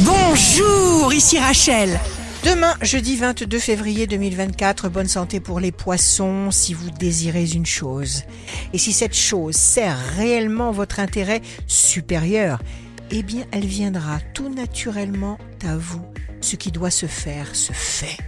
Bonjour, ici Rachel. Demain, jeudi 22 février 2024, bonne santé pour les poissons si vous désirez une chose. Et si cette chose sert réellement votre intérêt supérieur, eh bien, elle viendra tout naturellement à vous. Ce qui doit se faire se fait.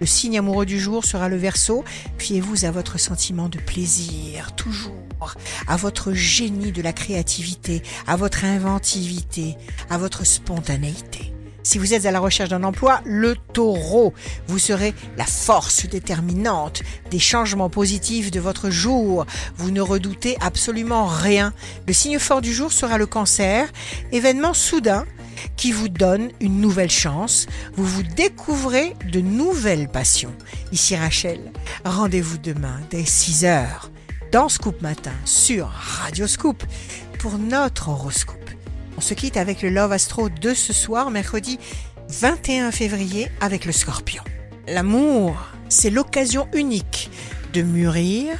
Le signe amoureux du jour sera le verso. Fiez-vous à votre sentiment de plaisir, toujours, à votre génie de la créativité, à votre inventivité, à votre spontanéité. Si vous êtes à la recherche d'un emploi, le taureau, vous serez la force déterminante des changements positifs de votre jour. Vous ne redoutez absolument rien. Le signe fort du jour sera le cancer, événement soudain qui vous donne une nouvelle chance. Vous vous découvrez de nouvelles passions. Ici Rachel, rendez-vous demain dès 6 heures dans Scoop Matin sur Radio Scoop pour notre horoscope. On se quitte avec le Love Astro de ce soir, mercredi 21 février, avec le scorpion. L'amour, c'est l'occasion unique de mûrir,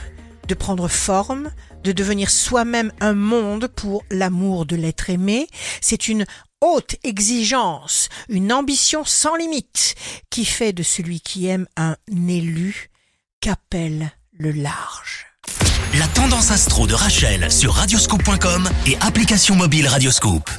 de prendre forme, de devenir soi-même un monde pour l'amour de l'être aimé. C'est une haute exigence, une ambition sans limite qui fait de celui qui aime un élu qu'appelle le large. La tendance astro de Rachel sur radioscope.com et application mobile Radioscope.